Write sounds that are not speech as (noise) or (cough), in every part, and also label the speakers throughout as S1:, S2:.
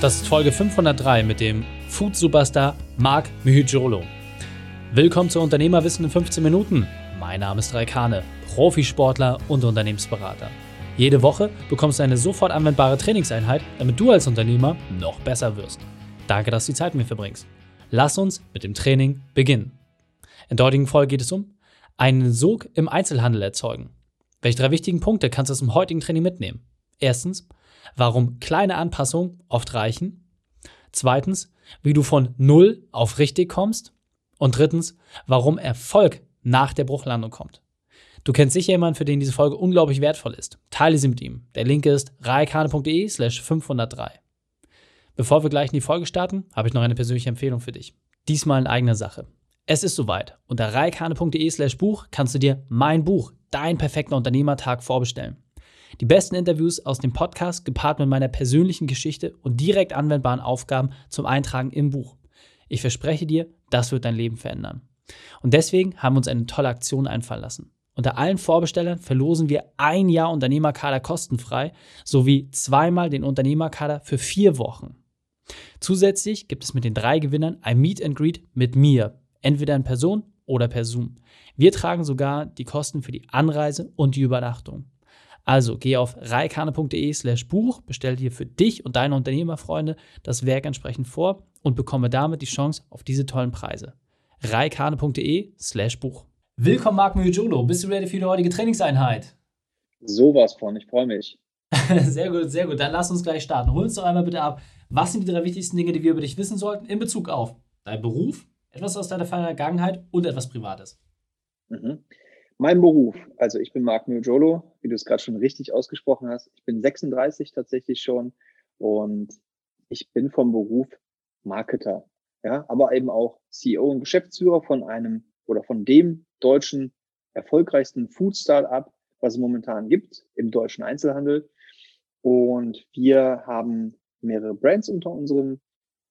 S1: Das ist Folge 503 mit dem Food Superstar Marc Myhijolo. Willkommen zu Unternehmerwissen in 15 Minuten. Mein Name ist Raikane, Profisportler und Unternehmensberater. Jede Woche bekommst du eine sofort anwendbare Trainingseinheit, damit du als Unternehmer noch besser wirst. Danke, dass du die Zeit mit mir verbringst. Lass uns mit dem Training beginnen. In der heutigen Folge geht es um einen Sog im Einzelhandel erzeugen. Welche drei wichtigen Punkte kannst du aus dem heutigen Training mitnehmen? Erstens, warum kleine Anpassungen oft reichen. Zweitens, wie du von null auf richtig kommst. Und drittens, warum Erfolg nach der Bruchlandung kommt. Du kennst sicher jemanden, für den diese Folge unglaublich wertvoll ist. Teile sie mit ihm. Der Link ist raikane.de slash 503. Bevor wir gleich in die Folge starten, habe ich noch eine persönliche Empfehlung für dich. Diesmal in eigener Sache. Es ist soweit. Unter raikane.de slash Buch kannst du dir mein Buch, Dein perfekter Unternehmertag, vorbestellen. Die besten Interviews aus dem Podcast gepaart mit meiner persönlichen Geschichte und direkt anwendbaren Aufgaben zum Eintragen im Buch. Ich verspreche dir, das wird dein Leben verändern. Und deswegen haben wir uns eine tolle Aktion einfallen lassen. Unter allen Vorbestellern verlosen wir ein Jahr Unternehmerkader kostenfrei sowie zweimal den Unternehmerkader für vier Wochen. Zusätzlich gibt es mit den drei Gewinnern ein Meet and Greet mit mir, entweder in Person oder per Zoom. Wir tragen sogar die Kosten für die Anreise und die Übernachtung. Also geh auf reikane.de slash Buch, bestell dir für dich und deine Unternehmerfreunde das Werk entsprechend vor und bekomme damit die Chance auf diese tollen Preise. reikane.de slash Buch. Willkommen, Marc Mujolo. Bist du ready für die heutige Trainingseinheit?
S2: Sowas von, ich freue mich. (laughs)
S1: sehr gut, sehr gut. Dann lass uns gleich starten. Hol uns doch einmal bitte ab. Was sind die drei wichtigsten Dinge, die wir über dich wissen sollten in Bezug auf deinen Beruf, etwas aus deiner Vergangenheit und etwas Privates?
S2: Mhm. Mein Beruf, also ich bin Marc Miojolo, wie du es gerade schon richtig ausgesprochen hast. Ich bin 36 tatsächlich schon und ich bin vom Beruf Marketer, ja, aber eben auch CEO und Geschäftsführer von einem oder von dem deutschen erfolgreichsten Food Startup, was es momentan gibt im deutschen Einzelhandel. Und wir haben mehrere Brands unter unserem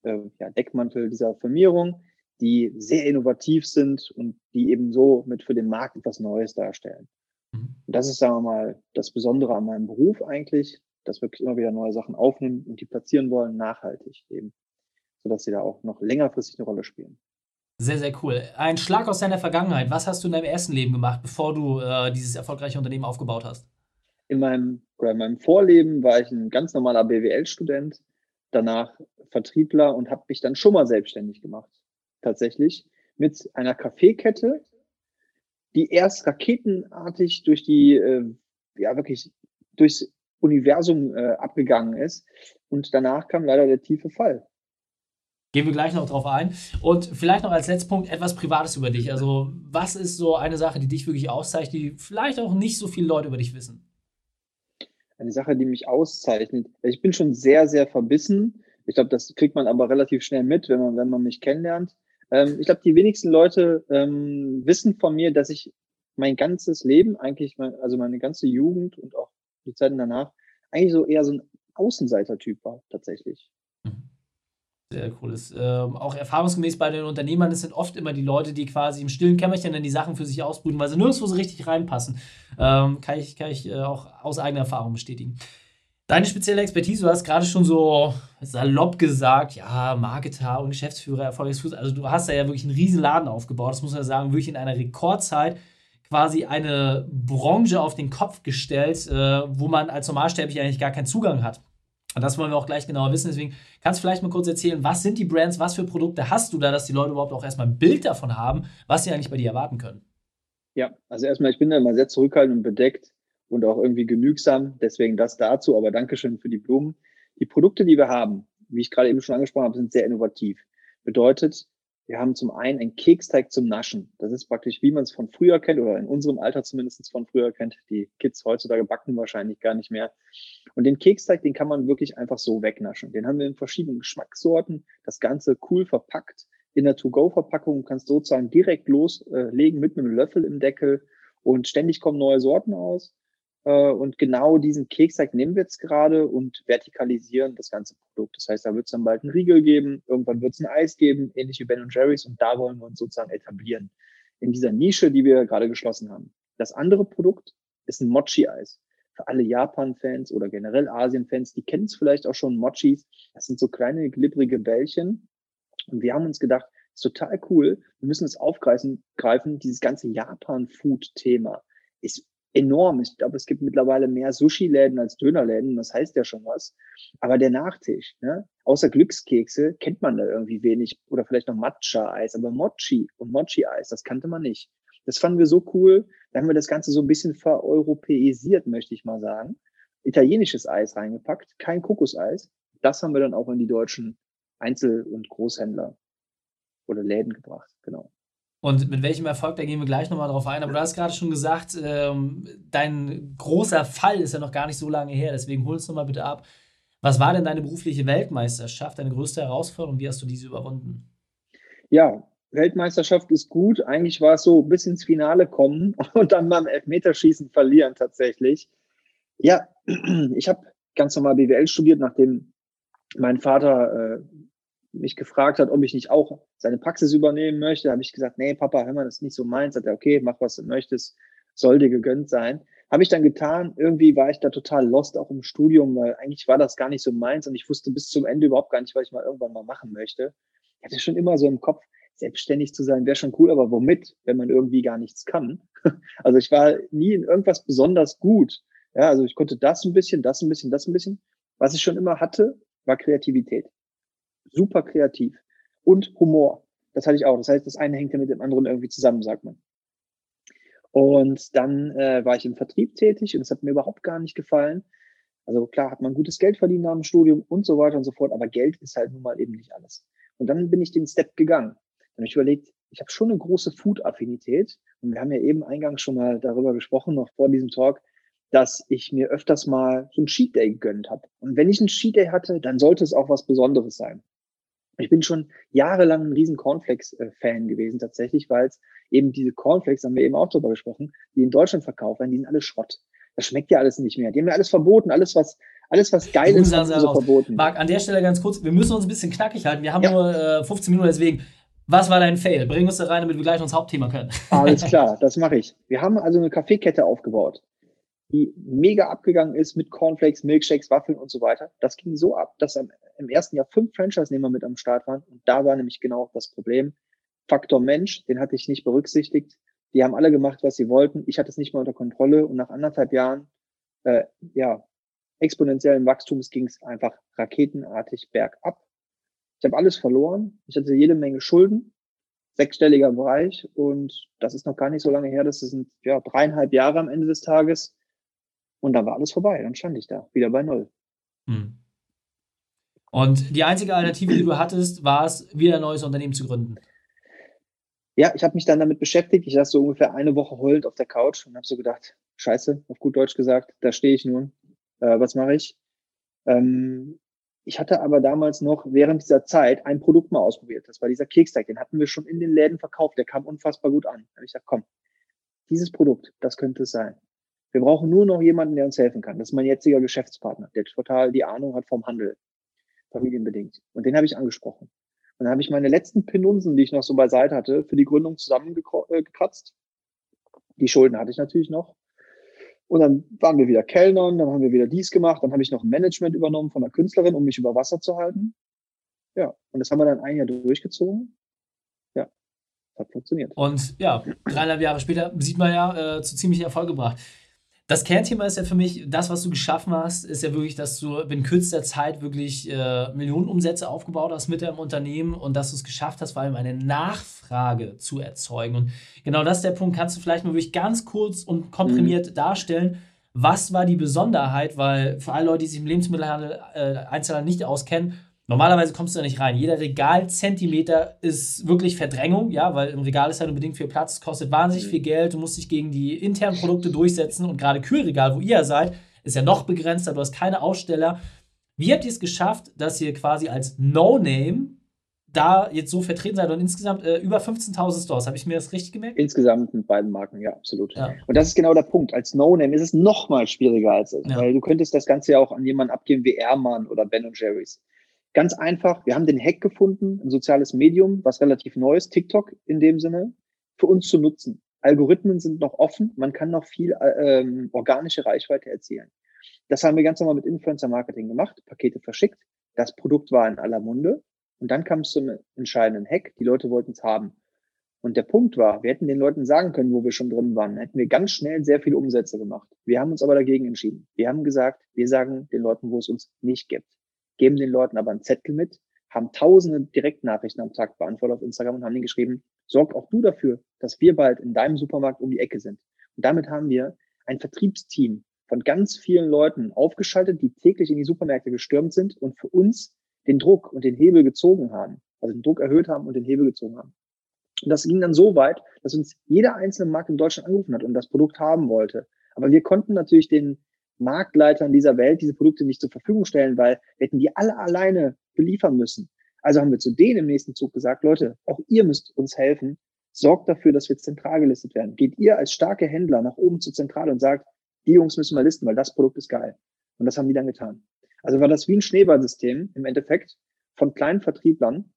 S2: äh, ja, Deckmantel dieser Firmierung die sehr innovativ sind und die eben so mit für den Markt etwas Neues darstellen. Mhm. Und das ist, sagen wir mal, das Besondere an meinem Beruf eigentlich, dass wir wirklich immer wieder neue Sachen aufnehmen und die platzieren wollen, nachhaltig eben, sodass sie da auch noch längerfristig eine Rolle spielen.
S1: Sehr, sehr cool. Ein Schlag aus deiner Vergangenheit. Was hast du in deinem ersten Leben gemacht, bevor du äh, dieses erfolgreiche Unternehmen aufgebaut hast?
S2: In meinem, oder in meinem Vorleben war ich ein ganz normaler BWL-Student, danach Vertriebler und habe mich dann schon mal selbstständig gemacht tatsächlich mit einer Kaffeekette, die erst raketenartig durch die, äh, ja wirklich durchs Universum äh, abgegangen ist. Und danach kam leider der tiefe Fall.
S1: Gehen wir gleich noch drauf ein. Und vielleicht noch als letzter Punkt etwas Privates über dich. Also, was ist so eine Sache, die dich wirklich auszeichnet, die vielleicht auch nicht so viele Leute über dich wissen?
S2: Eine Sache, die mich auszeichnet. Ich bin schon sehr, sehr verbissen. Ich glaube, das kriegt man aber relativ schnell mit, wenn man, wenn man mich kennenlernt. Ähm, ich glaube, die wenigsten Leute ähm, wissen von mir, dass ich mein ganzes Leben, eigentlich, mein, also meine ganze Jugend und auch die Zeiten danach, eigentlich so eher so ein Außenseiter-Typ war, tatsächlich.
S1: Mhm. Sehr cool. Ist, ähm, auch erfahrungsgemäß bei den Unternehmern, das sind oft immer die Leute, die quasi im stillen Kämmerchen dann die Sachen für sich ausbrüten, weil sie nirgendwo so richtig reinpassen. Ähm, kann ich, kann ich äh, auch aus eigener Erfahrung bestätigen. Deine spezielle Expertise, du hast gerade schon so salopp gesagt, ja, Marketer und Geschäftsführer, erfolgreiches Also du hast da ja wirklich einen riesen Laden aufgebaut, das muss man sagen, wirklich in einer Rekordzeit quasi eine Branche auf den Kopf gestellt, äh, wo man als Normalsterblicher eigentlich gar keinen Zugang hat. Und das wollen wir auch gleich genauer wissen. Deswegen kannst du vielleicht mal kurz erzählen, was sind die Brands, was für Produkte hast du da, dass die Leute überhaupt auch erstmal ein Bild davon haben, was sie eigentlich bei dir erwarten können.
S2: Ja, also erstmal, ich bin da immer sehr zurückhaltend und bedeckt und auch irgendwie genügsam. Deswegen das dazu, aber Dankeschön für die Blumen. Die Produkte, die wir haben, wie ich gerade eben schon angesprochen habe, sind sehr innovativ. Bedeutet, wir haben zum einen einen Keksteig zum Naschen. Das ist praktisch, wie man es von früher kennt oder in unserem Alter zumindest von früher kennt. Die Kids heutzutage backen wahrscheinlich gar nicht mehr. Und den Keksteig, den kann man wirklich einfach so wegnaschen. Den haben wir in verschiedenen Geschmackssorten. Das Ganze cool verpackt in der To-Go-Verpackung. Kannst sozusagen direkt loslegen mit einem Löffel im Deckel und ständig kommen neue Sorten aus. Äh, und genau diesen Keksteig nehmen wir jetzt gerade und vertikalisieren das ganze Produkt. Das heißt, da wird es dann bald einen Riegel geben, irgendwann wird es ein Eis geben, ähnlich wie Ben Jerry's. Und da wollen wir uns sozusagen etablieren. In dieser Nische, die wir gerade geschlossen haben. Das andere Produkt ist ein Mochi-Eis. für alle Japan-Fans oder generell Asien-Fans, die kennen es vielleicht auch schon, Mochis. Das sind so kleine, glibbrige Bällchen. Und wir haben uns gedacht, ist total cool. Wir müssen es aufgreifen, greifen. Dieses ganze Japan-Food-Thema ist enorm. Ich glaube, es gibt mittlerweile mehr Sushi-Läden als Dönerläden. Das heißt ja schon was. Aber der Nachtisch, ne? außer Glückskekse, kennt man da irgendwie wenig. Oder vielleicht noch Matcha-Eis. Aber Mochi und Mochi-Eis, das kannte man nicht. Das fanden wir so cool. Da haben wir das Ganze so ein bisschen vereuropäisiert, möchte ich mal sagen. Italienisches Eis reingepackt, kein Kokoseis. Das haben wir dann auch in die deutschen Einzel- und Großhändler oder Läden gebracht, genau.
S1: Und mit welchem Erfolg, da gehen wir gleich nochmal drauf ein. Aber du hast gerade schon gesagt, ähm, dein großer Fall ist ja noch gar nicht so lange her. Deswegen hol uns nochmal bitte ab. Was war denn deine berufliche Weltmeisterschaft, deine größte Herausforderung? Wie hast du diese überwunden?
S2: Ja, Weltmeisterschaft ist gut. Eigentlich war es so bis ins Finale kommen (laughs) und dann beim Elfmeterschießen verlieren tatsächlich. Ja, (clears throat) ich habe ganz normal BWL studiert, nachdem mein Vater äh, mich gefragt hat, ob ich nicht auch seine Praxis übernehmen möchte, habe ich gesagt, nee, Papa, hör mal, das ist nicht so meins. Hat er, okay, mach was du möchtest, soll dir gegönnt sein. Habe ich dann getan. Irgendwie war ich da total lost, auch im Studium, weil eigentlich war das gar nicht so meins und ich wusste bis zum Ende überhaupt gar nicht, was ich mal irgendwann mal machen möchte. Ich hatte schon immer so im Kopf, selbstständig zu sein wäre schon cool, aber womit, wenn man irgendwie gar nichts kann? (laughs) Also ich war nie in irgendwas besonders gut. Ja, also ich konnte das ein bisschen, das ein bisschen, das ein bisschen. Was ich schon immer hatte, war Kreativität super kreativ und Humor. Das hatte ich auch. Das heißt, das eine hängt ja mit dem anderen irgendwie zusammen, sagt man. Und dann äh, war ich im Vertrieb tätig und es hat mir überhaupt gar nicht gefallen. Also klar hat man gutes Geld verdient nach dem Studium und so weiter und so fort, aber Geld ist halt nun mal eben nicht alles. Und dann bin ich den Step gegangen. Dann habe ich überlegt, ich habe schon eine große Food-Affinität und wir haben ja eben eingangs schon mal darüber gesprochen, noch vor diesem Talk, dass ich mir öfters mal so ein Cheat Day gegönnt habe. Und wenn ich ein Cheat Day hatte, dann sollte es auch was Besonderes sein. Ich bin schon jahrelang ein riesen Cornflakes-Fan gewesen tatsächlich, weil es eben diese Cornflakes, haben wir eben auch drüber gesprochen, die in Deutschland verkauft werden, die sind alle Schrott. Das schmeckt ja alles nicht mehr. Die haben ja alles verboten, alles was, alles was geil ist, haben sie so verboten.
S1: Marc, an der Stelle ganz kurz, wir müssen uns ein bisschen knackig halten. Wir haben ja. nur äh, 15 Minuten, deswegen, was war dein Fail? Bring uns da rein, damit wir gleich ins Hauptthema können.
S2: Alles (laughs) klar, das mache ich. Wir haben also eine Kaffeekette aufgebaut die mega abgegangen ist mit Cornflakes, Milkshakes, Waffeln und so weiter. Das ging so ab, dass am, im ersten Jahr fünf Franchise-Nehmer mit am Start waren. Und da war nämlich genau das Problem. Faktor Mensch, den hatte ich nicht berücksichtigt. Die haben alle gemacht, was sie wollten. Ich hatte es nicht mehr unter Kontrolle. Und nach anderthalb Jahren, äh, ja, exponentiellen Wachstums ging es einfach raketenartig bergab. Ich habe alles verloren. Ich hatte jede Menge Schulden, sechsstelliger Bereich. Und das ist noch gar nicht so lange her. Das sind ja dreieinhalb Jahre am Ende des Tages. Und dann war alles vorbei. Dann stand ich da, wieder bei Null. Hm.
S1: Und die einzige Alternative, die du hattest, war es, wieder ein neues Unternehmen zu gründen.
S2: Ja, ich habe mich dann damit beschäftigt. Ich saß so ungefähr eine Woche heulend auf der Couch und habe so gedacht, scheiße, auf gut Deutsch gesagt, da stehe ich nun. Äh, was mache ich? Ähm, ich hatte aber damals noch während dieser Zeit ein Produkt mal ausprobiert. Das war dieser Keksteig. Den hatten wir schon in den Läden verkauft. Der kam unfassbar gut an. Da habe ich gesagt, komm, dieses Produkt, das könnte es sein. Wir brauchen nur noch jemanden, der uns helfen kann. Das ist mein jetziger Geschäftspartner, der total die Ahnung hat vom Handel, familienbedingt. Und den habe ich angesprochen. Und dann habe ich meine letzten Penunsen, die ich noch so beiseite hatte, für die Gründung zusammengekratzt. Die Schulden hatte ich natürlich noch. Und dann waren wir wieder Kellnern, dann haben wir wieder dies gemacht, dann habe ich noch ein Management übernommen von einer Künstlerin, um mich über Wasser zu halten. Ja, und das haben wir dann ein Jahr durchgezogen hat funktioniert.
S1: Und ja, dreieinhalb Jahre später sieht man ja äh, zu ziemlich Erfolg gebracht. Das Kernthema ist ja für mich, das, was du geschaffen hast, ist ja wirklich, dass du in kürzester Zeit wirklich äh, Millionenumsätze aufgebaut hast mit deinem Unternehmen und dass du es geschafft hast, vor allem eine Nachfrage zu erzeugen. Und genau das ist der Punkt. Kannst du vielleicht mal wirklich ganz kurz und komprimiert mhm. darstellen, was war die Besonderheit? Weil für alle Leute, die sich im Lebensmittelhandel äh, Einzelhandel nicht auskennen, Normalerweise kommst du da nicht rein. Jeder Regalzentimeter ist wirklich Verdrängung, ja, weil im Regal ist halt unbedingt viel Platz, kostet wahnsinnig mhm. viel Geld, du musst dich gegen die internen Produkte durchsetzen und gerade Kühlregal, wo ihr seid, ist ja noch begrenzter, du hast keine Aussteller. Wie habt ihr es geschafft, dass ihr quasi als No-Name da jetzt so vertreten seid und insgesamt äh, über 15.000 Stores. Habe ich mir das richtig gemerkt?
S2: Insgesamt mit beiden Marken, ja, absolut. Ja. Und das ist genau der Punkt. Als No-Name ist es noch mal schwieriger als es, ja. weil du könntest das Ganze ja auch an jemanden abgeben wie Airman oder Ben Jerry's. Ganz einfach, wir haben den Hack gefunden, ein soziales Medium, was relativ neu ist, TikTok in dem Sinne, für uns zu nutzen. Algorithmen sind noch offen, man kann noch viel äh, ähm, organische Reichweite erzielen. Das haben wir ganz normal mit Influencer-Marketing gemacht, Pakete verschickt, das Produkt war in aller Munde und dann kam es zum entscheidenden Hack, die Leute wollten es haben. Und der Punkt war, wir hätten den Leuten sagen können, wo wir schon drin waren, hätten wir ganz schnell sehr viele Umsätze gemacht. Wir haben uns aber dagegen entschieden. Wir haben gesagt, wir sagen den Leuten, wo es uns nicht gibt. Geben den Leuten aber einen Zettel mit, haben tausende Direktnachrichten am Tag beantwortet auf Instagram und haben ihnen geschrieben, sorg auch du dafür, dass wir bald in deinem Supermarkt um die Ecke sind. Und damit haben wir ein Vertriebsteam von ganz vielen Leuten aufgeschaltet, die täglich in die Supermärkte gestürmt sind und für uns den Druck und den Hebel gezogen haben. Also den Druck erhöht haben und den Hebel gezogen haben. Und das ging dann so weit, dass uns jeder einzelne Markt in Deutschland angerufen hat und das Produkt haben wollte. Aber wir konnten natürlich den Marktleitern dieser Welt diese Produkte nicht zur Verfügung stellen, weil wir hätten die alle alleine beliefern müssen. Also haben wir zu denen im nächsten Zug gesagt, Leute, auch ihr müsst uns helfen. Sorgt dafür, dass wir zentral gelistet werden. Geht ihr als starke Händler nach oben zur Zentrale und sagt, die Jungs müssen wir listen, weil das Produkt ist geil. Und das haben die dann getan. Also war das wie ein Schneeballsystem im Endeffekt von kleinen Vertrieblern,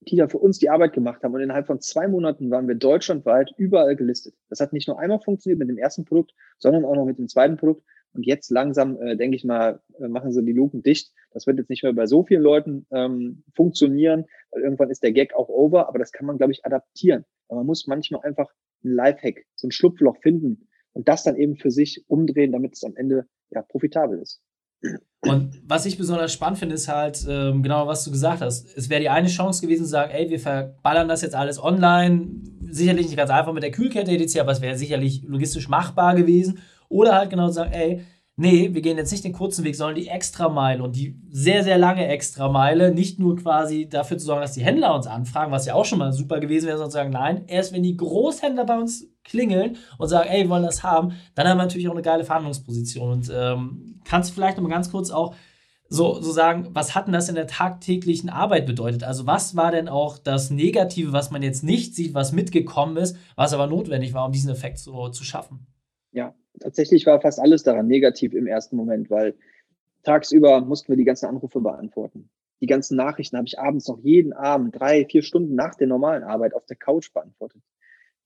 S2: die da für uns die Arbeit gemacht haben. Und innerhalb von zwei Monaten waren wir deutschlandweit überall gelistet. Das hat nicht nur einmal funktioniert mit dem ersten Produkt, sondern auch noch mit dem zweiten Produkt. Und jetzt langsam, äh, denke ich mal, äh, machen sie die Luken dicht. Das wird jetzt nicht mehr bei so vielen Leuten ähm, funktionieren, weil irgendwann ist der Gag auch over. Aber das kann man, glaube ich, adaptieren. Aber man muss manchmal einfach ein Lifehack, so ein Schlupfloch finden und das dann eben für sich umdrehen, damit es am Ende ja profitabel ist.
S1: Und was ich besonders spannend finde, ist halt ähm, genau, was du gesagt hast. Es wäre die eine Chance gewesen zu sagen, ey, wir verballern das jetzt alles online. Sicherlich nicht ganz einfach mit der Kühlkette etc., aber es wäre sicherlich logistisch machbar gewesen. Oder halt genau sagen, ey, nee, wir gehen jetzt nicht den kurzen Weg, sondern die Extrameile und die sehr, sehr lange Extrameile. Nicht nur quasi dafür zu sorgen, dass die Händler uns anfragen, was ja auch schon mal super gewesen wäre, sondern zu sagen, nein, erst wenn die Großhändler bei uns klingeln und sagen, ey, wir wollen das haben, dann haben wir natürlich auch eine geile Verhandlungsposition. Und ähm, kannst du vielleicht noch mal ganz kurz auch so, so sagen, was hat denn das in der tagtäglichen Arbeit bedeutet? Also was war denn auch das Negative, was man jetzt nicht sieht, was mitgekommen ist, was aber notwendig war, um diesen Effekt so zu schaffen?
S2: Ja, tatsächlich war fast alles daran negativ im ersten Moment, weil tagsüber mussten wir die ganzen Anrufe beantworten. Die ganzen Nachrichten habe ich abends noch jeden Abend, drei, vier Stunden nach der normalen Arbeit auf der Couch beantwortet.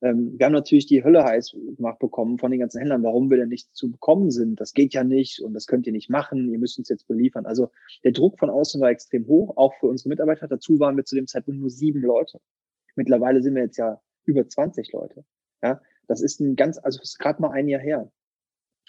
S2: Ähm, wir haben natürlich die Hölle heiß gemacht bekommen von den ganzen Händlern, warum wir denn nicht zu bekommen sind. Das geht ja nicht und das könnt ihr nicht machen, ihr müsst uns jetzt beliefern. Also der Druck von außen war extrem hoch, auch für unsere Mitarbeiter. Dazu waren wir zu dem Zeitpunkt nur sieben Leute. Mittlerweile sind wir jetzt ja über 20 Leute. Ja, das ist ein ganz, also ist gerade mal ein Jahr her.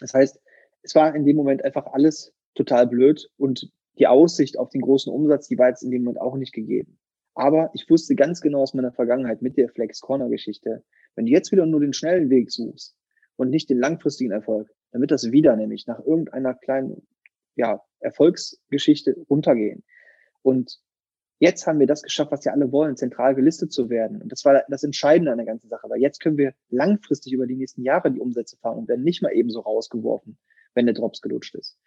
S2: Das heißt, es war in dem Moment einfach alles total blöd und die Aussicht auf den großen Umsatz, die war jetzt in dem Moment auch nicht gegeben. Aber ich wusste ganz genau aus meiner Vergangenheit mit der Flex Corner Geschichte, wenn du jetzt wieder nur den schnellen Weg suchst und nicht den langfristigen Erfolg, dann wird das wieder nämlich nach irgendeiner kleinen ja, Erfolgsgeschichte runtergehen. Und jetzt haben wir das geschafft, was ja alle wollen, zentral gelistet zu werden. Und das war das Entscheidende an der ganzen Sache, weil jetzt können wir langfristig über die nächsten Jahre die Umsätze fahren und werden nicht mal eben so rausgeworfen, wenn der Drops gelutscht ist.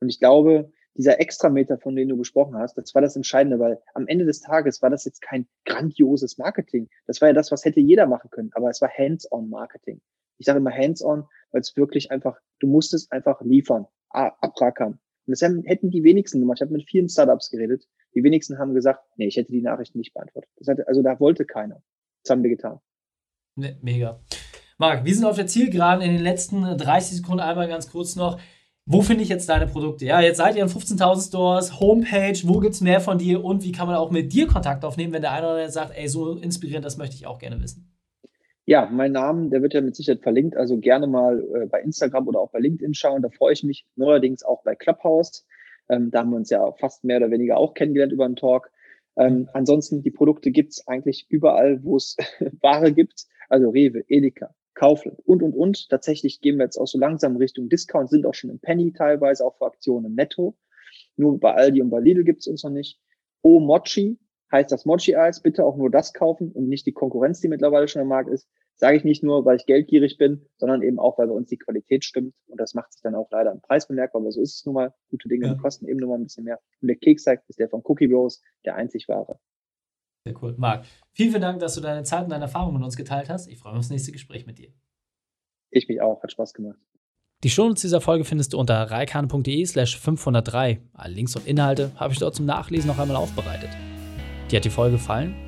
S2: Und ich glaube, dieser Extrameter, von dem du gesprochen hast, das war das Entscheidende, weil am Ende des Tages war das jetzt kein grandioses Marketing. Das war ja das, was hätte jeder machen können, aber es war Hands-on-Marketing. Ich sage immer Hands-on, weil es wirklich einfach, du musstest einfach liefern, abrackern. Und das hätten die wenigsten gemacht. Ich habe mit vielen Startups geredet. Die wenigsten haben gesagt, nee, ich hätte die Nachrichten nicht beantwortet. Hatte, also da wollte keiner. Das haben wir getan.
S1: Ne, mega. Marc, wir sind auf der Zielgeraden in den letzten 30 Sekunden einmal ganz kurz noch wo finde ich jetzt deine Produkte? Ja, jetzt seid ihr in 15.000 Stores, Homepage, wo gibt es mehr von dir und wie kann man auch mit dir Kontakt aufnehmen, wenn der eine oder andere sagt, ey, so inspirierend, das möchte ich auch gerne wissen?
S2: Ja, mein Name, der wird ja mit Sicherheit verlinkt, also gerne mal äh, bei Instagram oder auch bei LinkedIn schauen, da freue ich mich. Neuerdings auch bei Clubhouse, ähm, da haben wir uns ja fast mehr oder weniger auch kennengelernt über einen Talk. Ähm, ansonsten, die Produkte gibt es eigentlich überall, wo es (laughs) Ware gibt, also Rewe, Edeka, Kaufland und, und, und. Tatsächlich gehen wir jetzt auch so langsam Richtung Discount, sind auch schon im Penny teilweise, auch für Aktionen netto. Nur bei Aldi und bei Lidl gibt es uns noch nicht. O Mochi heißt das Mochi-Eis. Bitte auch nur das kaufen und nicht die Konkurrenz, die mittlerweile schon im Markt ist. Sage ich nicht nur, weil ich geldgierig bin, sondern eben auch, weil bei uns die Qualität stimmt. Und das macht sich dann auch leider im Preis bemerkbar, aber so ist es nun mal. Gute Dinge ja. kosten eben nur mal ein bisschen mehr. Und der Keksack ist der von Cookie Bros, der einzig wahre.
S1: Sehr cool. Marc, vielen, vielen Dank, dass du deine Zeit und deine Erfahrungen mit uns geteilt hast. Ich freue mich auf das nächste Gespräch mit dir.
S2: Ich mich auch. Hat Spaß gemacht.
S1: Die Shownotes dieser Folge findest du unter reikane.de slash 503. Alle Links und Inhalte habe ich dort zum Nachlesen noch einmal aufbereitet. Dir hat die Folge gefallen?